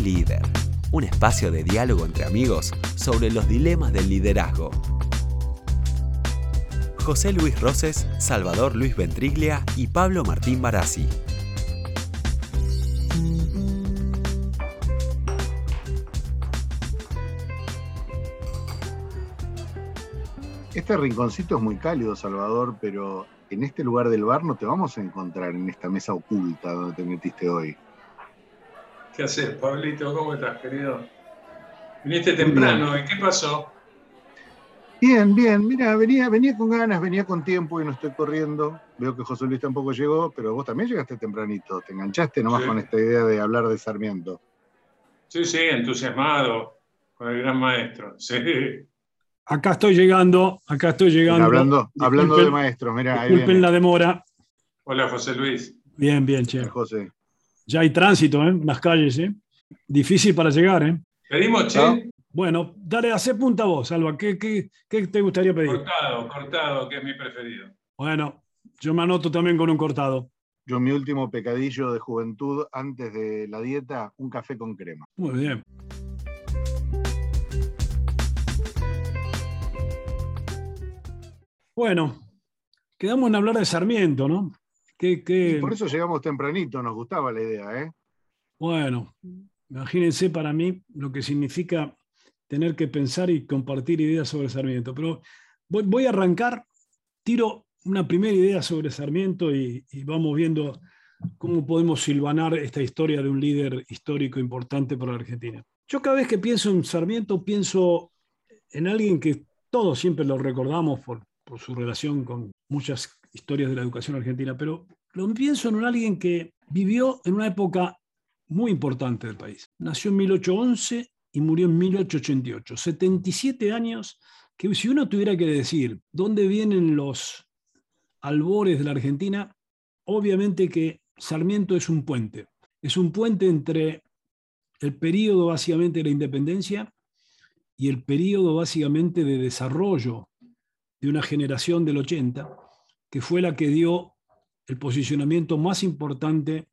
Líder, un espacio de diálogo entre amigos sobre los dilemas del liderazgo. José Luis Roses, Salvador Luis Ventriglia y Pablo Martín Barassi. Este rinconcito es muy cálido, Salvador, pero en este lugar del bar no te vamos a encontrar en esta mesa oculta donde te metiste hoy. ¿Qué haces, Pablito? ¿Cómo estás, querido? Viniste temprano, ¿y qué pasó? Bien, bien, mira, venía, venía con ganas, venía con tiempo y no estoy corriendo. Veo que José Luis tampoco llegó, pero vos también llegaste tempranito, te enganchaste nomás con esta idea de hablar de Sarmiento. Sí, sí, entusiasmado con el gran maestro. Sí. Acá estoy llegando, acá estoy llegando. Hablando, hablando de maestros, mira. Disculpen la demora. Hola, José Luis. Bien, bien, che. José. Ya hay tránsito ¿eh? en las calles, ¿eh? Difícil para llegar, ¿eh? ¿Pedimos, che? Bueno, dale, hace punta vos, Alba. ¿Qué, qué, qué te gustaría pedir? Cortado, cortado, que es mi preferido. Bueno, yo me anoto también con un cortado. Yo mi último pecadillo de juventud antes de la dieta, un café con crema. Muy bien. Bueno, quedamos en hablar de Sarmiento, ¿no? ¿Qué, por eso llegamos tempranito, nos gustaba la idea, ¿eh? Bueno, imagínense para mí lo que significa tener que pensar y compartir ideas sobre Sarmiento. Pero voy, a arrancar, tiro una primera idea sobre Sarmiento y, y, vamos viendo cómo podemos silvanar esta historia de un líder histórico importante para la Argentina. Yo cada vez que pienso en Sarmiento pienso en alguien que todos siempre lo recordamos por, por su relación con muchas historias de la educación argentina, pero lo pienso en un alguien que vivió en una época muy importante del país. Nació en 1811 y murió en 1888. 77 años que si uno tuviera que decir dónde vienen los albores de la Argentina, obviamente que Sarmiento es un puente. Es un puente entre el periodo básicamente de la independencia y el periodo básicamente de desarrollo de una generación del 80, que fue la que dio el posicionamiento más importante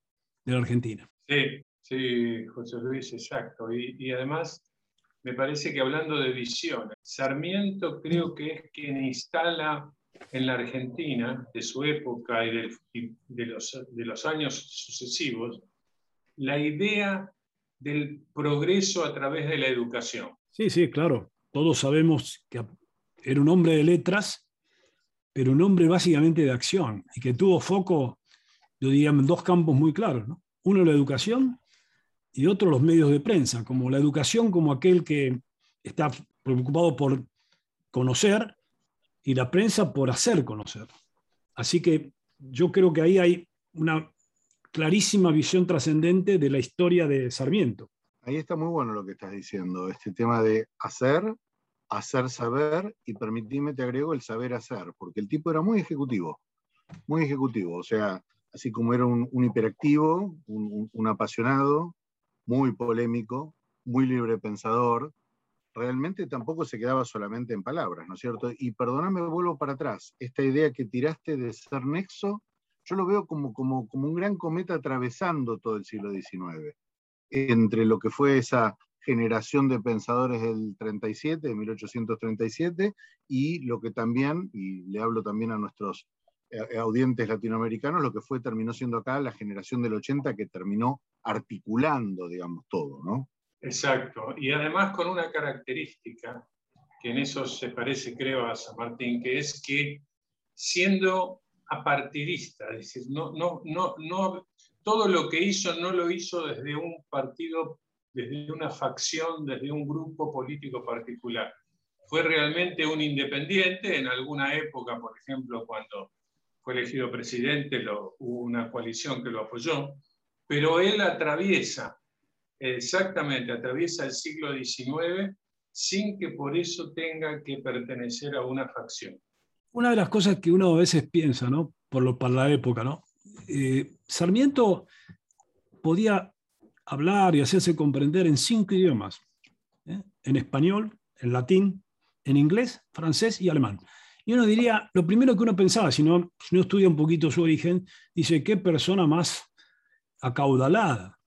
de la Argentina. Sí, sí, José Luis, exacto. Y, además, me parece que hablando de visiones, Sarmiento creo que es quien instala en la Argentina, de su época y de, los, de los años sucesivos, la idea del progreso a través de la educación. Sí, sí, claro. Todos sabemos que era un hombre de letras, pero un hombre básicamente de acción y que tuvo foco, yo diría, en dos campos muy claros. Uno la educación y otro los medios de prensa, como la educación como aquel que está preocupado por conocer y la prensa por hacer conocer. Así que yo creo que ahí hay una clarísima visión trascendente de la historia de Sarmiento. Ahí está muy bueno lo que estás diciendo, este tema de hacer hacer saber y permitime, te agrego, el saber hacer, porque el tipo era muy ejecutivo, muy ejecutivo, o sea, así como era un, hiperactivo, un, apasionado, muy polémico, muy libre pensador, realmente tampoco se quedaba solamente en palabras, ¿no es cierto? Y perdóname, vuelvo para atrás, esta idea que tiraste de ser nexo, yo lo veo como, como, como un gran cometa atravesando todo el siglo XIX, entre lo que fue esa generación de pensadores del 37, de 1837, y lo que también, y le hablo también a nuestros eh, audientes latinoamericanos, lo que fue, terminó siendo acá la generación del 80 que terminó articulando, digamos, todo, ¿no? Exacto, y además con una característica que en eso se parece, creo, a San Martín, que es que siendo apartidista, es decir, no, no, no, no, todo lo que hizo no lo hizo desde un partido desde una facción, desde un grupo político particular. Fue realmente un independiente, en alguna época, por ejemplo, cuando fue elegido presidente, lo, hubo una coalición que lo apoyó, pero él atraviesa, exactamente, atraviesa el siglo XIX sin que por eso tenga que pertenecer a una facción. Una de las cosas que uno a veces piensa, ¿no? Por, lo, para la época, ¿no? Eh, Sarmiento podía hablar y hacerse comprender en cinco idiomas, ¿eh? en español, en latín, en inglés, francés y alemán. Y uno diría, lo primero que uno pensaba, si no, si no estudia un poquito su origen, dice, qué persona más acaudalada.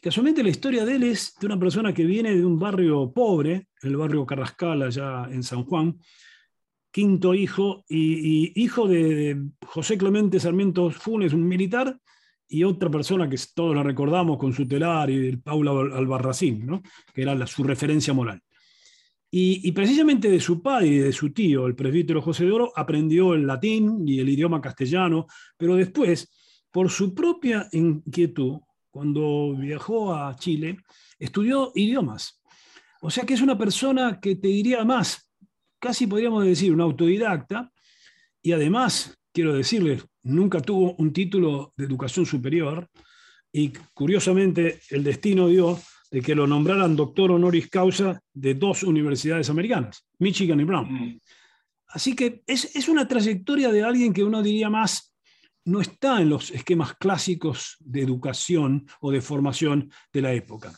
Casualmente la historia de él es de una persona que viene de un barrio pobre, el barrio Carrascal, allá en San Juan, quinto hijo, y, hijo de, José Clemente Sarmiento Funes, un militar, y otra persona que todos la recordamos con su telar y el Paula Albarracín, ¿no? que era su referencia moral. Y, precisamente de su padre y de su tío, el presbítero José de Oro, aprendió el latín y el idioma castellano, pero después, por su propia inquietud, cuando viajó a Chile, estudió idiomas. O sea que es una persona que te diría más, casi podríamos decir, un autodidacta, y además, quiero decirles, nunca tuvo un título de educación superior, y curiosamente el destino dio de que lo nombraran doctor honoris causa de dos universidades americanas, Michigan y Brown. Mm. Así que es, es, una trayectoria de alguien que uno diría más no está en los esquemas clásicos de educación o de formación de la época.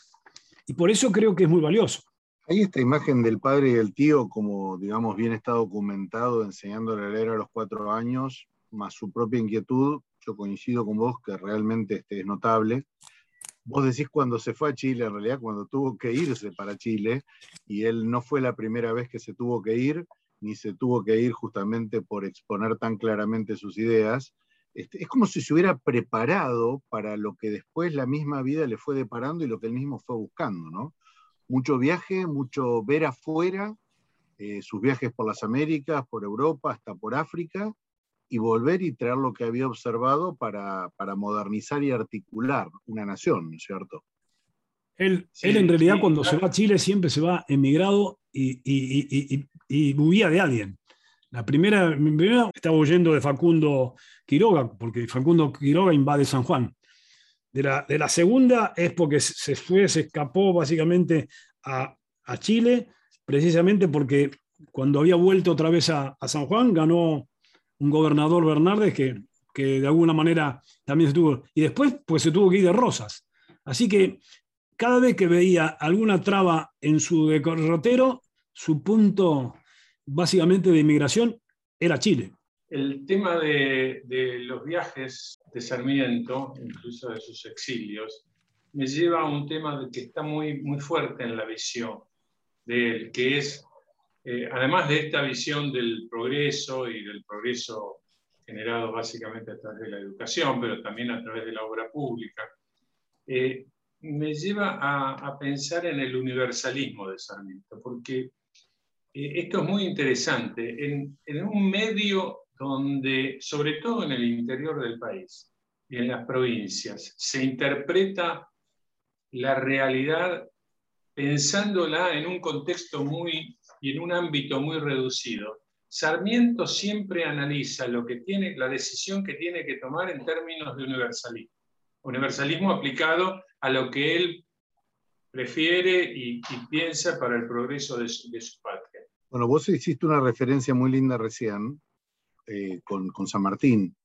Y por eso creo que es muy valioso. Hay esta imagen del padre y del tío, como digamos bien está documentado, enseñándole a leer a los cuatro años, más su propia inquietud. Yo coincido con vos que realmente este es notable. Vos decís cuando se fue a Chile, en realidad cuando tuvo que irse para Chile, y él no fue la primera vez que se tuvo que ir, ni se tuvo que ir justamente por exponer tan claramente sus ideas. Este, es como si se hubiera preparado para lo que después la misma vida le fue deparando y lo que él mismo fue buscando, ¿no? Mucho viaje, mucho ver afuera, eh, sus viajes por las Américas, por Europa, hasta por África, y volver y traer lo que había observado para, modernizar y articular una nación, ¿no es cierto? Él, él en realidad cuando se va a Chile siempre se va emigrado y, y, y, de alguien. La primera, primera estaba huyendo de Facundo Quiroga, porque Facundo Quiroga invade San Juan. De la, de la segunda es porque se fue, se escapó básicamente a, a Chile, precisamente porque cuando había vuelto otra vez a, a San Juan ganó un gobernador Bernardes que, que de alguna manera también se tuvo, y después pues se tuvo que ir de Rosas. Así que cada vez que veía alguna traba en su derrotero, su punto básicamente de inmigración era Chile. El tema de, de, los viajes de Sarmiento, incluso de sus exilios, me lleva a un tema que está muy, muy fuerte en la visión de él, que es eh, además de esta visión del progreso y del progreso generado básicamente a través de la educación, pero también a través de la obra pública, eh, me lleva a, pensar en el universalismo de Sarmiento, porque eh, esto es muy interesante. En, en, un medio donde, sobre todo en el interior del país y en las provincias, se interpreta la realidad pensándola en un contexto muy y en un ámbito muy reducido, Sarmiento siempre analiza lo que tiene, la decisión que tiene que tomar en términos de universalismo. Universalismo aplicado a lo que él prefiere y, piensa para el progreso de su, patria. Bueno, vos hiciste una referencia muy linda recién eh, con, con San Martín.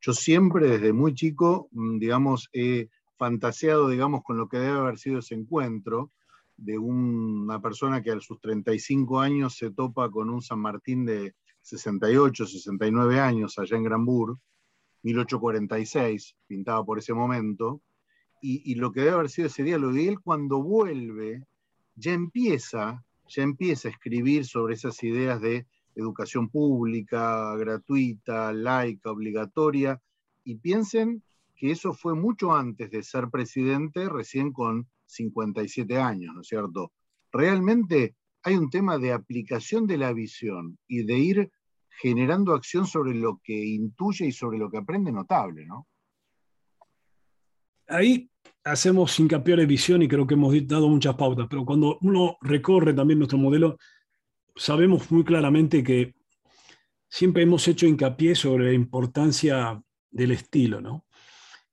Yo siempre desde muy chico, mm, digamos, he fantaseado, digamos, con lo que debe haber sido ese encuentro, de una persona que a sus 35 años se topa con un San Martín de 68, 69 años allá en Granbur, 1846, pintaba por ese momento, y, lo que debe haber sido ese lo de él cuando vuelve, ya empieza, ya empieza a escribir sobre esas ideas de educación pública, gratuita, laica, obligatoria, y piensen que eso fue mucho antes de ser presidente, recién con 57 años, ¿no es cierto? Realmente hay un tema de aplicación de la visión y de ir generando acción sobre lo que intuye y sobre lo que aprende notable, ¿no? Ahí hacemos hincapié de visión y creo que hemos dado muchas pautas, pero cuando uno recorre también nuestro modelo, sabemos muy claramente que siempre hemos hecho hincapié sobre la importancia del estilo, ¿no?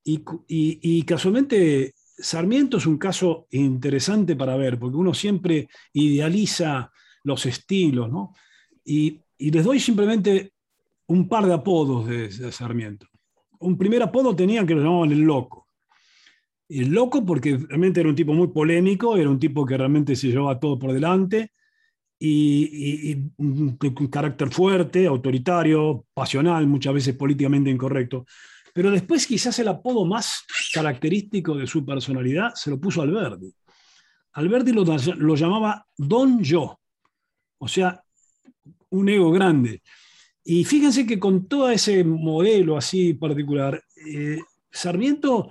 Y, y casualmente Sarmiento es un caso interesante para ver, porque uno siempre idealiza los estilos, ¿no? Y, les doy simplemente un par de apodos de, Sarmiento. Un primer apodo tenía que lo llamaban el loco. El loco porque realmente era un tipo muy polémico, era un tipo que realmente se llevaba todo por delante, y, y, un carácter fuerte, autoritario, pasional, muchas veces políticamente incorrecto. Pero después quizás el apodo más característico de su personalidad se lo puso Alberti. Alberti lo, llamaba Don Yo, o sea, un ego grande. Y fíjense que con todo ese modelo así particular, eh, Sarmiento,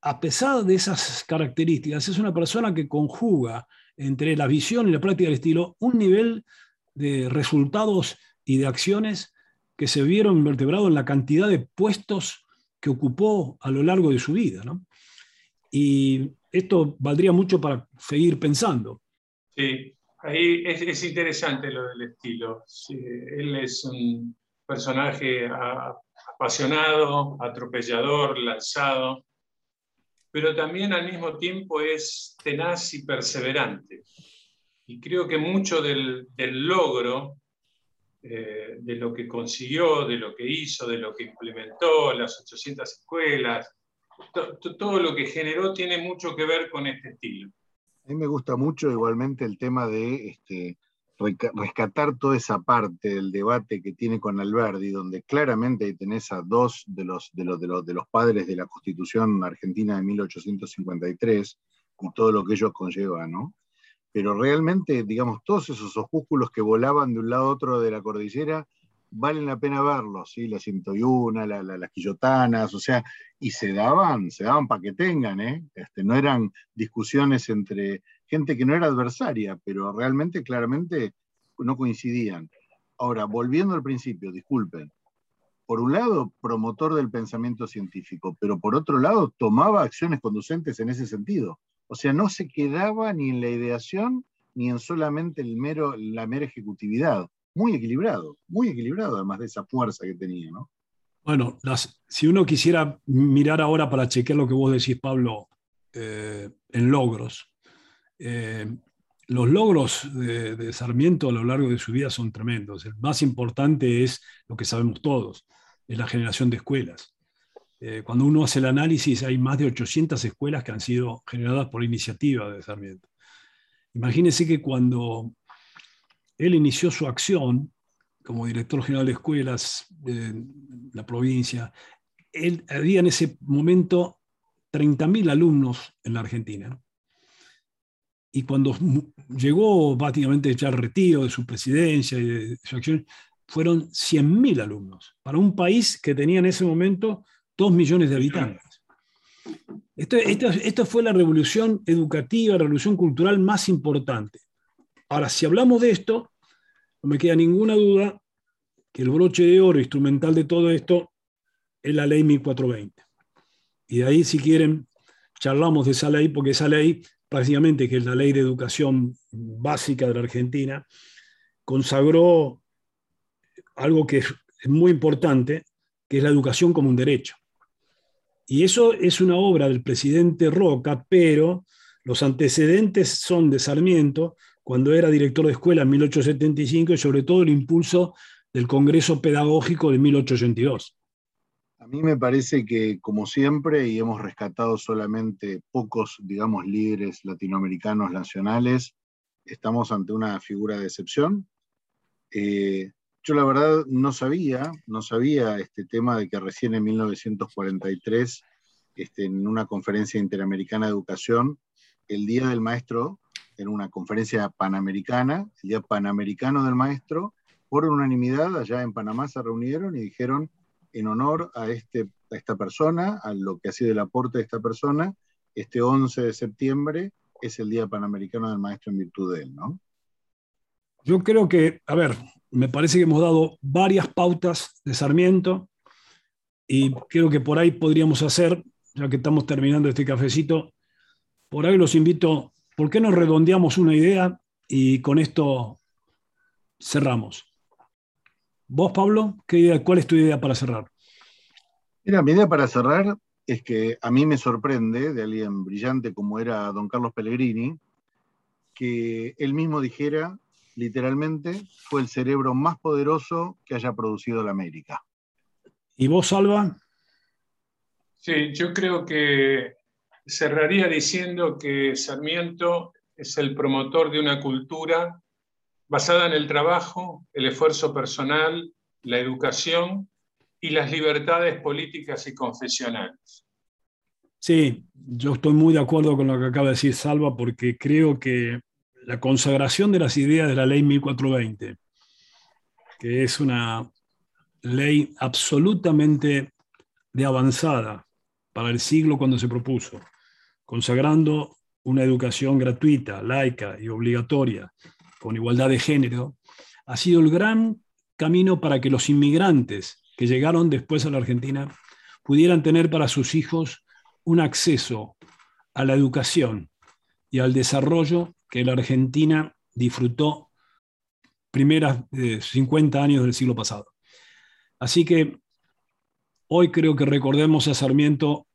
a pesar de esas características, es una persona que conjuga entre la visión y la práctica del estilo un nivel de resultados y de acciones que se vieron invertebrados en la cantidad de puestos que ocupó a lo largo de su vida. Y esto valdría mucho para seguir pensando. Sí, ahí es, interesante lo del estilo. él es un personaje apasionado, atropellador, lanzado, pero también al mismo tiempo es tenaz y perseverante. Y creo que mucho del, logro, eh, de lo que consiguió, de lo que hizo, de lo que implementó, las 800 escuelas, todo lo que generó tiene mucho que ver con este estilo. A mí me gusta mucho igualmente el tema de este, rescatar toda esa parte del debate que tiene con Alberti, donde claramente tenés a dos de los, de los, de los, padres de la Constitución Argentina de 1853 y todo lo que ellos conllevan, ¿no? Pero realmente, digamos, todos esos opúsculos que volaban de un lado a otro de la cordillera, valen la pena verlos, ¿sí? La 101, la, las quillotanas, o sea, y se daban, se daban para que tengan, ¿eh? Este, no eran discusiones entre gente que no era adversaria, pero realmente, claramente, no coincidían. Ahora, volviendo al principio, disculpen, por un lado, promotor del pensamiento científico, pero por otro lado, tomaba acciones conducentes en ese sentido. O sea, no se quedaba ni en la ideación ni en solamente el mero, la mera ejecutividad muy equilibrado, muy equilibrado, además de esa fuerza que tenía, ¿no? Bueno, si uno quisiera mirar ahora para chequear lo que vos decís, Pablo, eh, en logros, eh, los logros de, Sarmiento a lo largo de su vida son tremendos. El más importante es lo que sabemos todos, es la generación de escuelas. Eh, cuando uno hace el análisis, hay más de 800 escuelas que han sido generadas por iniciativa de Sarmiento. Imagínense que cuando él inició su acción como director general de escuelas de la provincia. Él, había en ese momento 30.000 alumnos en la Argentina. Y cuando llegó prácticamente ya al retiro de su presidencia y de su acción, fueron 100.000 alumnos, para un país que tenía en ese momento 2 millones de habitantes. esta fue la revolución educativa, la revolución cultural más importante. Ahora, si hablamos de esto, no me queda ninguna duda que el broche de oro instrumental de todo esto es la ley 1420. Y de ahí, si quieren, charlamos de esa ley, porque esa ley, prácticamente, que es la ley de educación básica de la Argentina, consagró algo que es muy importante, que es la educación como un derecho. Y eso es una obra del presidente Roca, pero los antecedentes son de Sarmiento, cuando era director de escuela en 1875 y sobre todo el impulso del Congreso Pedagógico de 1882. A mí me parece que, como siempre, y hemos rescatado solamente pocos, digamos, líderes latinoamericanos nacionales, estamos ante una figura de excepción. Eh, yo la verdad no sabía, no sabía este tema de que recién en 1943, este, en una conferencia interamericana de educación, el Día del Maestro en una conferencia panamericana, el Día Panamericano del Maestro, por unanimidad allá en Panamá se reunieron y dijeron en honor a, este, a esta persona, a lo que ha sido el aporte de esta persona, este 11 de septiembre es el Día Panamericano del Maestro en virtud de él, ¿no? Yo creo que, a ver, me parece que hemos dado varias pautas de Sarmiento y creo que por ahí podríamos hacer, ya que estamos terminando este cafecito, por ahí los invito ¿Por qué no redondeamos una idea y con esto cerramos? Vos, Pablo, ¿qué ¿cuál es tu idea para cerrar? Mira, mi idea para cerrar es que a mí me sorprende de alguien brillante como era don Carlos Pellegrini, que él mismo dijera, literalmente, fue el cerebro más poderoso que haya producido la América. ¿Y vos, Salva? Sí, yo creo que cerraría diciendo que Sarmiento es el promotor de una cultura basada en el trabajo, el esfuerzo personal, la educación y las libertades políticas y confesionales. Sí, yo estoy muy de acuerdo con lo que acaba de decir Salva, porque creo que la consagración de las ideas de la ley 1420, que es una ley absolutamente de avanzada para el siglo cuando se propuso, consagrando una educación gratuita, laica y obligatoria, con igualdad de género, ha sido el gran camino para que los inmigrantes que llegaron después a la Argentina pudieran tener para sus hijos un acceso a la educación y al desarrollo que la Argentina disfrutó primeras 50 años del siglo pasado. Así que hoy creo que recordemos a Sarmiento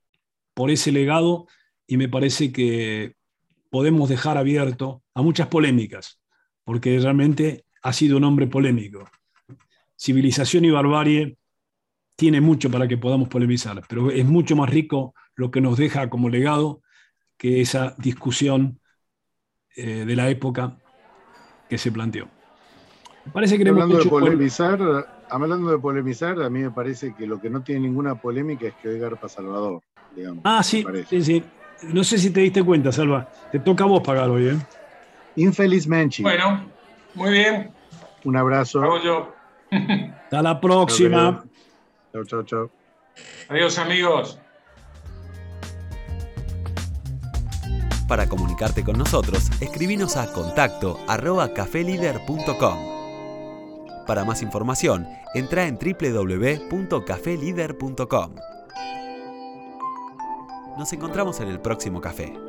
por ese legado y me parece que podemos dejar abierto a muchas polémicas, porque realmente ha sido un hombre polémico. Civilización y barbarie tiene mucho para que podamos polemizar, pero es mucho más rico lo que nos deja como legado que esa discusión eh, de la época que se planteó. Parece que hablando de polemizar, hablando de polemizar, a mí me parece que lo que no tiene ninguna polémica es que hoy Garpa Salvador. ah, sí, sí, sí. No sé si te diste cuenta, Salva. Te toca a vos pagar hoy, ¿eh? Infelizmente. Bueno, muy bien. Un abrazo. Hago yo. Hasta la próxima. Chao, chao, chao. Adiós, amigos. Para comunicarte con nosotros, escribinos a contacto Para más información, entra en www.cafelider.com. Nos encontramos en el próximo café.